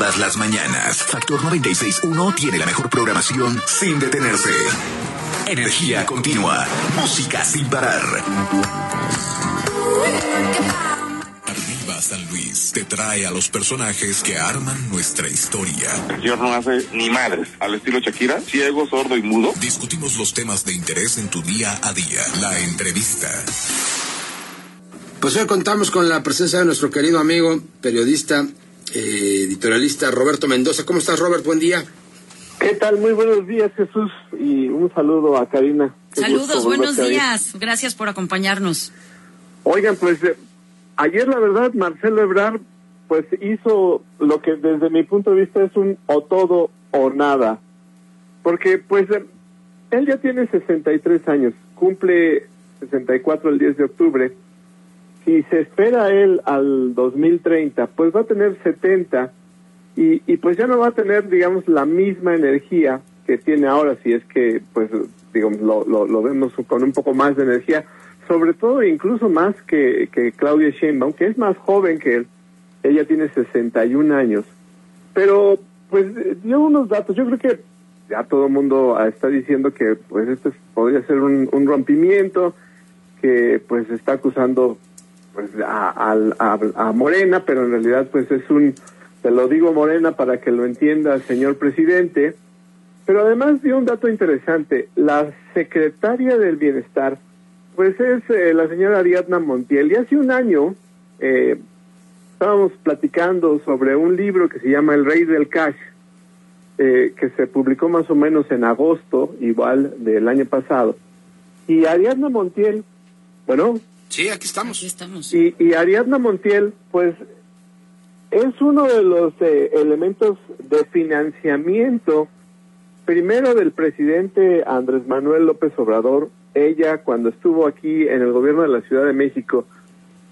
todas las mañanas. Factor 96.1 tiene la mejor programación sin detenerse. Energía continua. Música sin parar. Arriba San Luis te trae a los personajes que arman nuestra historia. El señor no hace ni madres. Al estilo Shakira, ciego, sordo y mudo. Discutimos los temas de interés en tu día a día. La entrevista. Pues hoy contamos con la presencia de nuestro querido amigo, periodista, eh, editorialista Roberto Mendoza. ¿Cómo estás, Robert? Buen día. ¿Qué tal? Muy buenos días, Jesús, y un saludo a Karina. Qué Saludos, buenos días. Gracias por acompañarnos. Oigan, pues eh, ayer la verdad Marcelo Ebrard pues hizo lo que desde mi punto de vista es un o todo o nada. Porque pues eh, él ya tiene 63 años, cumple 64 el 10 de octubre. Si se espera él al 2030, pues va a tener 70 y, y pues ya no va a tener, digamos, la misma energía que tiene ahora, si es que, pues, digamos, lo, lo, lo vemos con un poco más de energía, sobre todo incluso más que, que Claudia Sheinbaum, que es más joven que él, ella tiene 61 años, pero pues dio unos datos, yo creo que ya todo el mundo está diciendo que pues esto es- podría ser un rompimiento, que pues está acusando pues a, a, a Morena, pero en realidad pues es un, te lo digo Morena para que lo entienda el señor presidente, pero además dio un dato interesante, la secretaria del bienestar pues es eh, la señora Ariadna Montiel y hace un año eh, estábamos platicando sobre un libro que se llama El Rey del Cash, eh, que se publicó más o menos en agosto, igual del año pasado. Y Ariadna Montiel, bueno, Sí, aquí estamos. Aquí estamos. y, y Ariadna Montiel, pues es uno de los eh, elementos de financiamiento, primero del presidente Andrés Manuel López Obrador. Ella, cuando estuvo aquí en el gobierno de la Ciudad de México,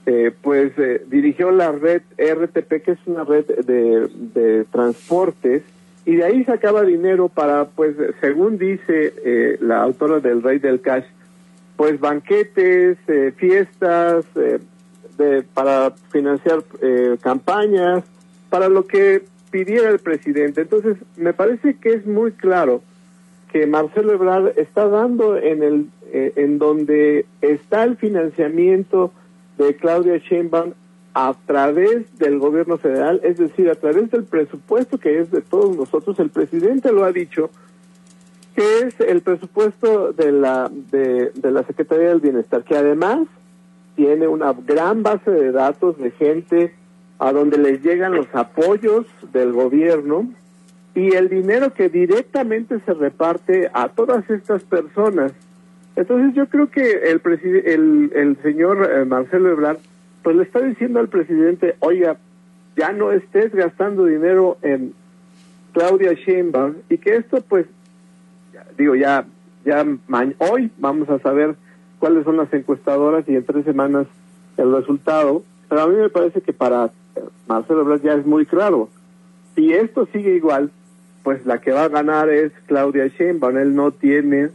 eh, pues eh, dirigió la red RTP, que es una red de, de transportes, y de ahí sacaba dinero para, pues, según dice eh, la autora del Rey del Cash, pues banquetes, eh, fiestas, eh, para financiar eh, campañas, para lo que pidiera el presidente. Entonces, me parece que es muy claro que Marcelo Ebrard está dando en el eh, en donde está el financiamiento de Claudia Sheinbaum a través del gobierno federal, es decir, a través del presupuesto que es de todos nosotros. El presidente lo ha dicho, que es el presupuesto de la de, la Secretaría del Bienestar, que además tiene una gran base de datos de gente a donde les llegan los apoyos del gobierno y el dinero que directamente se reparte a todas estas personas. Entonces yo creo que el, el, el señor eh, Marcelo Ebrard pues le está diciendo al presidente, oiga, ya no estés gastando dinero en Claudia Sheinbaum y que esto pues digo ya ya hoy vamos a saber cuáles son las encuestadoras y en tres semanas el resultado pero a mí me parece que para eh, Marcelo Ebrard ya es muy claro. Si esto sigue igual pues la que va a ganar es Claudia Sheinbaum. Él no tiene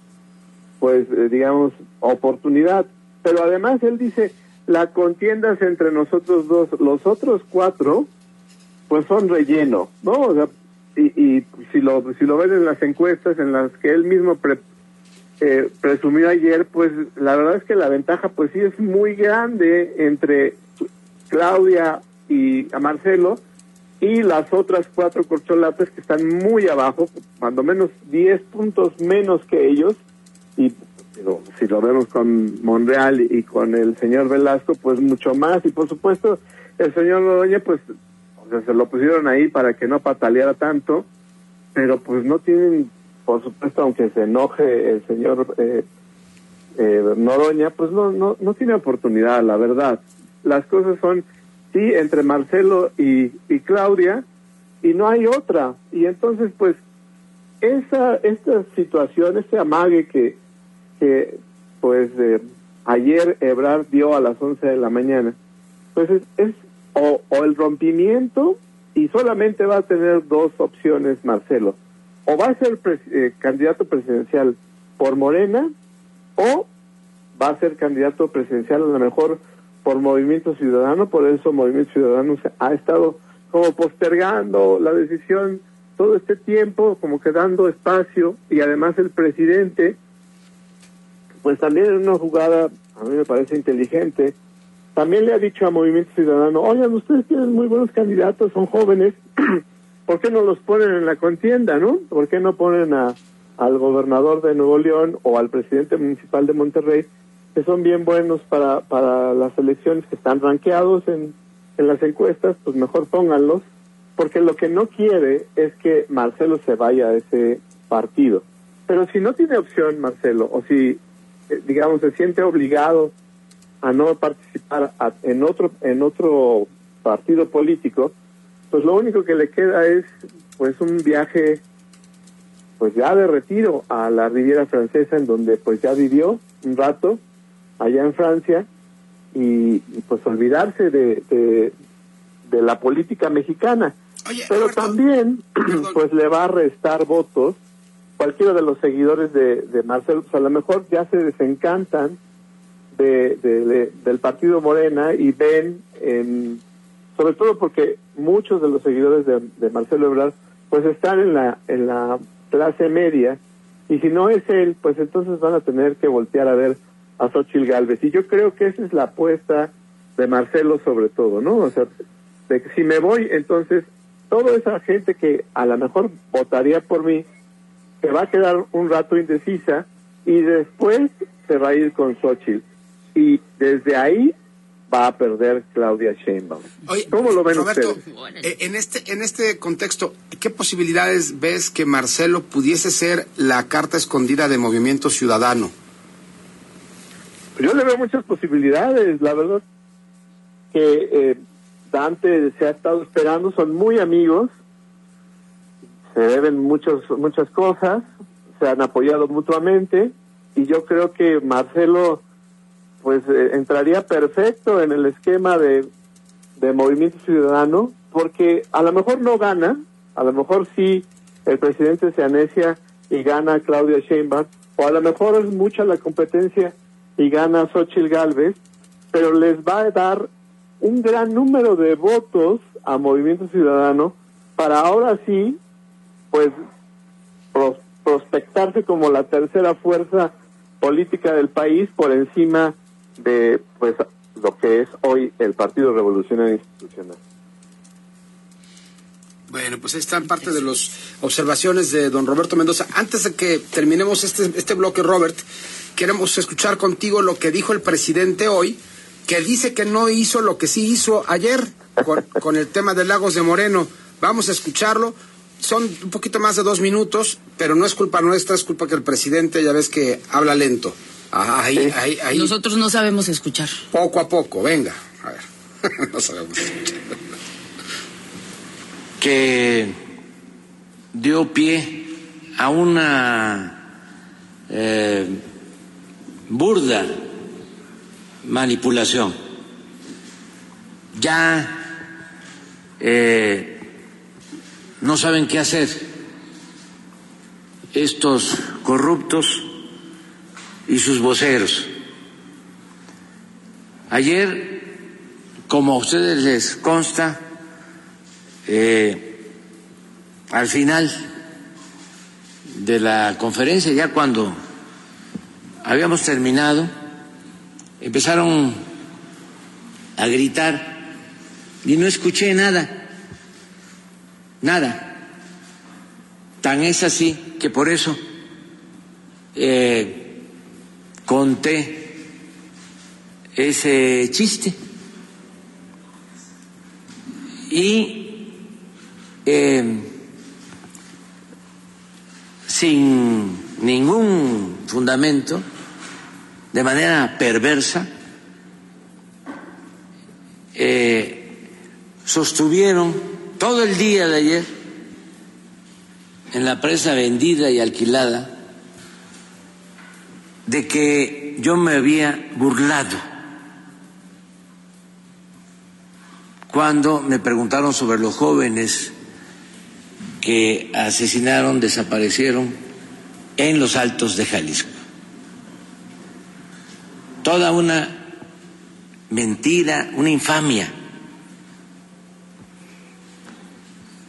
pues eh, digamos oportunidad. Pero además él dice la contienda es entre nosotros dos. Los otros cuatro pues son relleno, ¿no? O sea, y, y si lo si lo ven en las encuestas en las que él mismo pre- eh, presumió ayer, pues la verdad es que la ventaja pues sí es muy grande entre Claudia y a Marcelo y las otras cuatro corcholatas que están muy abajo, cuando menos 10 puntos menos que ellos. Y digo, si lo vemos con Monreal y, y con el señor Velasco, pues mucho más. Y por supuesto el señor Noroña pues o sea, se lo pusieron ahí para que no pataleara tanto, pero pues no tienen, por supuesto, aunque se enoje el señor eh, eh, Noroña, pues no, no, no tiene oportunidad, la verdad. Las cosas son, sí, entre Marcelo y, y Claudia, y no hay otra. Y entonces, pues, esa, esta situación, este amague que, que pues, eh, ayer Ebrard dio a las 11 de la mañana, pues es, es o, o el rompimiento y solamente va a tener dos opciones Marcelo. O va a ser eh, candidato presidencial por Morena o va a ser candidato presidencial a lo mejor por Movimiento Ciudadano, por eso Movimiento Ciudadano ha estado como postergando la decisión todo este tiempo, como que dando espacio, y además el presidente, pues también en una jugada, a mí me parece inteligente, también le ha dicho a Movimiento Ciudadano, oigan, ustedes tienen muy buenos candidatos, son jóvenes, ¿por qué no los ponen en la contienda, no? ¿Por qué no ponen a, al gobernador de Nuevo León o al presidente municipal de Monterrey, que son bien buenos para, para las elecciones que están ranqueados en, en las encuestas, pues mejor pónganlos, porque lo que no quiere es que Marcelo se vaya a ese partido. Pero si no tiene opción, Marcelo, o si, eh, digamos, se siente obligado a no participar en otro en otro partido político, pues lo único que le queda es pues un viaje pues ya de retiro a la Riviera Francesa en donde pues ya vivió un rato allá en Francia y, pues olvidarse de, de, la política mexicana. Pero también pues le va a restar votos cualquiera de los seguidores de, de Marcelo, pues a lo mejor ya se desencantan de, del partido Morena y ven, en, sobre todo porque muchos de los seguidores de, Marcelo Ebrard, pues están en la, en la clase media, y si no es él, pues entonces van a tener que voltear a ver a Xochitl Galvez. Y yo creo que esa es la apuesta de Marcelo sobre todo, ¿no? O sea, de que si me voy, entonces toda esa gente que a lo mejor votaría por mí, se va a quedar un rato indecisa y después se va a ir con Xochitl y desde ahí va a perder Claudia Sheinbaum. ¿Cómo lo ven Roberto, ustedes? Eh, en este en este contexto, ¿qué posibilidades ves que Marcelo pudiese ser la carta escondida de Movimiento Ciudadano? Yo le veo muchas posibilidades, la verdad que eh, Dante se ha estado esperando, son muy amigos, se deben muchos, muchas cosas, se han apoyado mutuamente y yo creo que Marcelo pues eh, entraría perfecto en el esquema de, de Movimiento Ciudadano, porque a lo mejor no gana, a lo mejor sí el presidente se anecia y gana Claudia Sheinbaum, o a lo mejor es mucha la competencia y gana Xochitl Galvez, pero les va a dar un gran número de votos a Movimiento Ciudadano para ahora sí, pues, prospectarse como la tercera fuerza política del país por encima de pues lo que es hoy el Partido Revolucionario Institucional. Bueno, pues ahí están parte de las observaciones de don Roberto Mendoza. Antes de que terminemos este, este bloque, Robert, queremos escuchar contigo lo que dijo el presidente hoy, que dice que no hizo lo que sí hizo ayer con, con el tema de Lagos de Moreno. Vamos a escucharlo. Son un poquito más de dos minutos, pero no es culpa nuestra, es culpa que el presidente ya ves que habla lento. Ahí, ahí, ahí. Nosotros no sabemos escuchar. Poco a poco, venga. A ver, no sabemos escuchar. Que dio pie a una eh, burda manipulación. Ya eh, no saben qué hacer estos corruptos y sus voceros. Ayer, como a ustedes les consta, eh, al final de la conferencia, ya cuando habíamos terminado, empezaron a gritar y no escuché nada, nada. Tan es así que por eso eh, conté ese chiste. Y eh, sin ningún fundamento, de manera perversa, eh, sostuvieron todo el día de ayer en la presa vendida y alquilada de que yo me había burlado cuando me preguntaron sobre los jóvenes que asesinaron, desaparecieron en los altos de Jalisco. Toda una mentira, una infamia.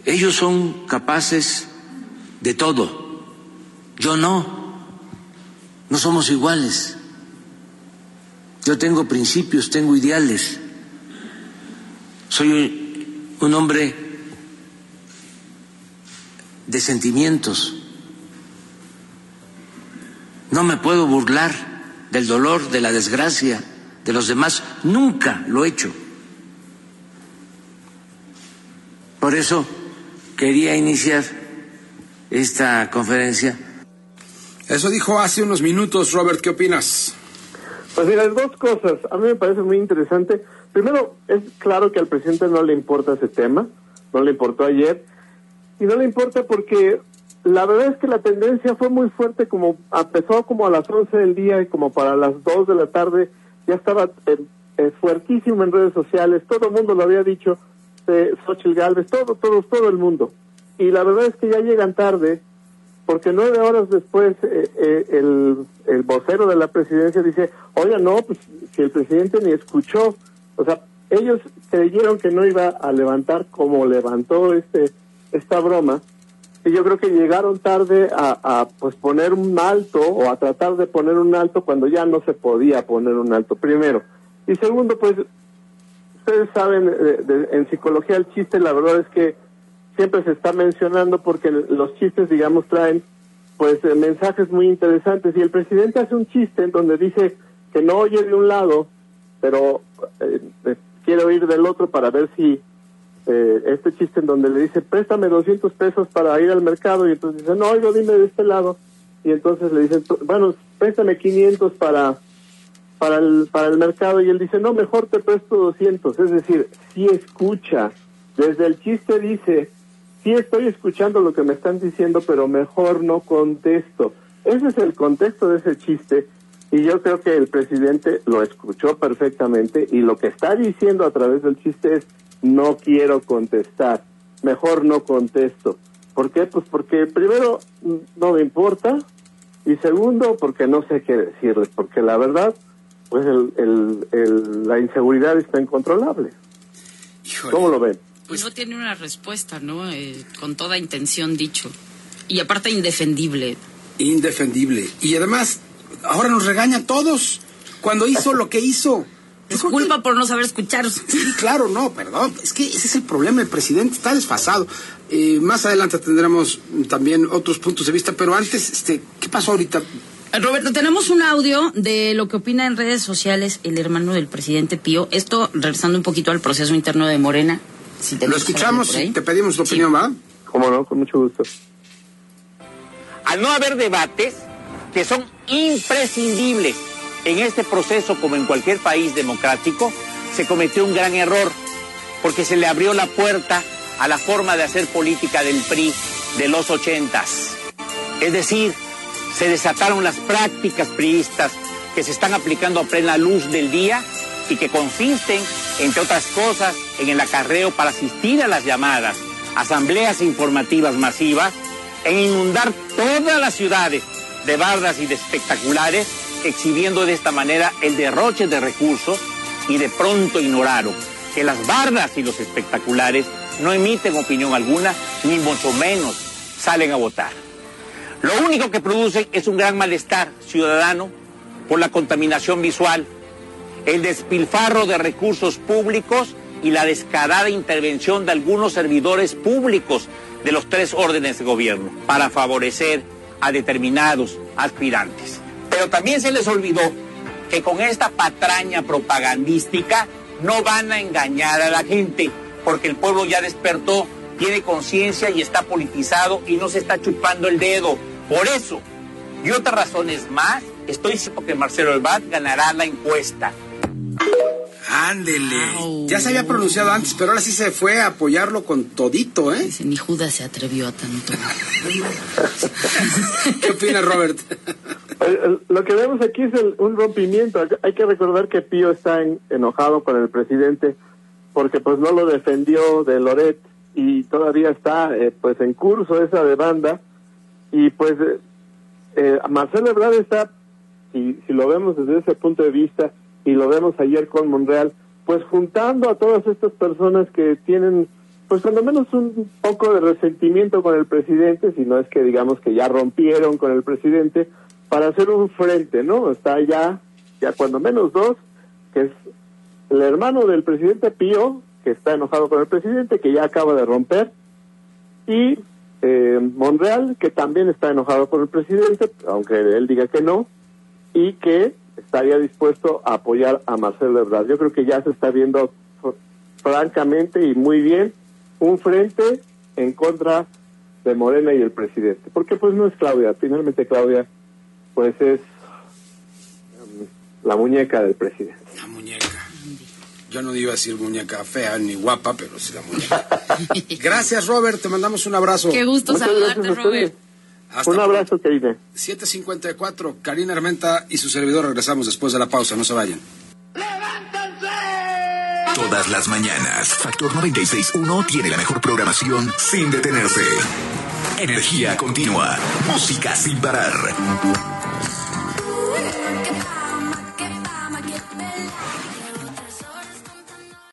Ellos son capaces de todo. Yo no. No somos iguales. Yo tengo principios, tengo ideales. Soy un hombre de sentimientos. No me puedo burlar del dolor, de la desgracia de los demás. Nunca lo he hecho. Por eso quería iniciar esta conferencia. Eso dijo hace unos minutos, Robert, ¿qué opinas? Pues mira, dos cosas. A mí me parece muy interesante. Primero, es claro que al presidente no le importa ese tema, no le importó ayer, y no le importa porque la verdad es que la tendencia fue muy fuerte, como empezó como a las 11 del día y como para las 2 de la tarde ya estaba eh, eh, fuertísimo en redes sociales, todo el mundo lo había dicho, eh, Xochitl Galvez, todo, todo, todo el mundo. Y la verdad es que ya llegan tarde, porque nueve horas después eh, eh, el, el vocero de la presidencia dice, oiga, no, pues si el presidente ni escuchó, o sea, ellos creyeron que no iba a levantar como levantó este esta broma, y yo creo que llegaron tarde a, a pues poner un alto o a tratar de poner un alto cuando ya no se podía poner un alto, primero. Y segundo, pues ustedes saben, de- de- en psicología el chiste, la verdad es que siempre se está mencionando porque los chistes, digamos, traen pues eh, mensajes muy interesantes. Y el presidente hace un chiste en donde dice que no oye de un lado, pero eh, eh, quiere oír del otro para ver si eh, este chiste en donde le dice, préstame 200 pesos para ir al mercado. Y entonces dice, no, oigo, dime de este lado. Y entonces le dicen, bueno, préstame 500 para para el, para el mercado y él dice, no, mejor te presto 200. Es decir, si escucha. Desde el chiste dice, sí estoy escuchando lo que me están diciendo, pero mejor no contesto. Ese es el contexto de ese chiste y yo creo que el presidente lo escuchó perfectamente y lo que está diciendo a través del chiste es, no quiero contestar, mejor no contesto. ¿Por qué? Pues porque primero no me importa y segundo porque no sé qué decirles, porque la verdad, pues el, el, el- la inseguridad está incontrolable. Híjole. ¿Cómo lo ven? Pues no tiene una respuesta, ¿no? Eh, con toda intención dicho. Y aparte indefendible. Indefendible. Y además, ahora nos regaña a todos cuando hizo lo que hizo. Que- Disculpa por no saber escuchar. Sí, claro, no, perdón. Es que ese es el problema. El presidente está desfasado. Eh, más adelante tendremos también otros puntos de vista, pero antes, este, ¿qué pasó ahorita? Roberto, tenemos un audio de lo que opina en redes sociales el hermano del presidente Pío. Esto, regresando un poquito al proceso interno de Morena. Si Lo escuchamos, ahí. te pedimos tu Sí. opinión, ¿va? ¿Cómo no? Con mucho gusto. al no haber debates que son imprescindibles en este proceso como en cualquier país democrático, se cometió un gran error, porque se le abrió la puerta a la forma de hacer política del PRI de los ochentas. Es decir, se desataron las prácticas priistas que se están aplicando a plena luz del día y que consisten, entre otras cosas, en el acarreo para asistir a las llamadas asambleas informativas masivas, en inundar todas las ciudades de bardas y de espectaculares, exhibiendo de esta manera el derroche de recursos y de pronto ignoraron que las bardas y los espectaculares no emiten opinión alguna, ni mucho menos salen a votar. Lo único que producen es un gran malestar ciudadano por la contaminación visual, el despilfarro de recursos públicos y la descarada intervención de algunos servidores públicos de los tres órdenes de gobierno para favorecer a determinados aspirantes. Pero también se les olvidó que con esta patraña propagandística no van a engañar a la gente, porque el pueblo ya despertó, tiene conciencia y está politizado y no se está chupando el dedo. Por eso, y otras razones más, estoy seguro que Marcelo Ebrard ganará la encuesta. Ándele. Ya se había pronunciado antes, pero ahora sí se fue a apoyarlo con todito, ¿eh? Dice, ni Judas se atrevió a tanto. ¿Qué opina Robert? Lo que vemos aquí es el- un rompimiento. Hay que recordar que Pío está en- enojado con el presidente porque pues no lo defendió de Loret y todavía está eh, pues en curso esa demanda y pues eh, eh, Marcelo Ebrard está si, si lo vemos desde ese punto de vista y lo vemos ayer con Monreal pues juntando a todas estas personas que tienen pues cuando menos un poco de resentimiento con el presidente, si no es que digamos que ya rompieron con el presidente, para hacer un frente, ¿no? Está ya, ya cuando menos dos, que es el hermano del presidente Pío, que está enojado con el presidente, que ya acaba de romper, y eh, Monreal, que también está enojado con el presidente, aunque él diga que no, y que estaría dispuesto a apoyar a Marcelo Ebrard. Yo creo que ya se está viendo francamente y muy bien un frente en contra de Morena y el presidente. Porque pues no es Claudia, finalmente Claudia pues es um, la muñeca del presidente. La muñeca. Yo no iba a decir muñeca fea ni guapa, pero sí la muñeca. gracias, Robert. Te mandamos un abrazo. Qué gusto Muchas saludarte, Robert. Hasta Un abrazo, querida. 754, Karina Armenta y su servidor regresamos después de la pausa, no se vayan. Todas las mañanas, Factor 96.1 tiene la mejor programación sin detenerse. Energía continua, música sin parar.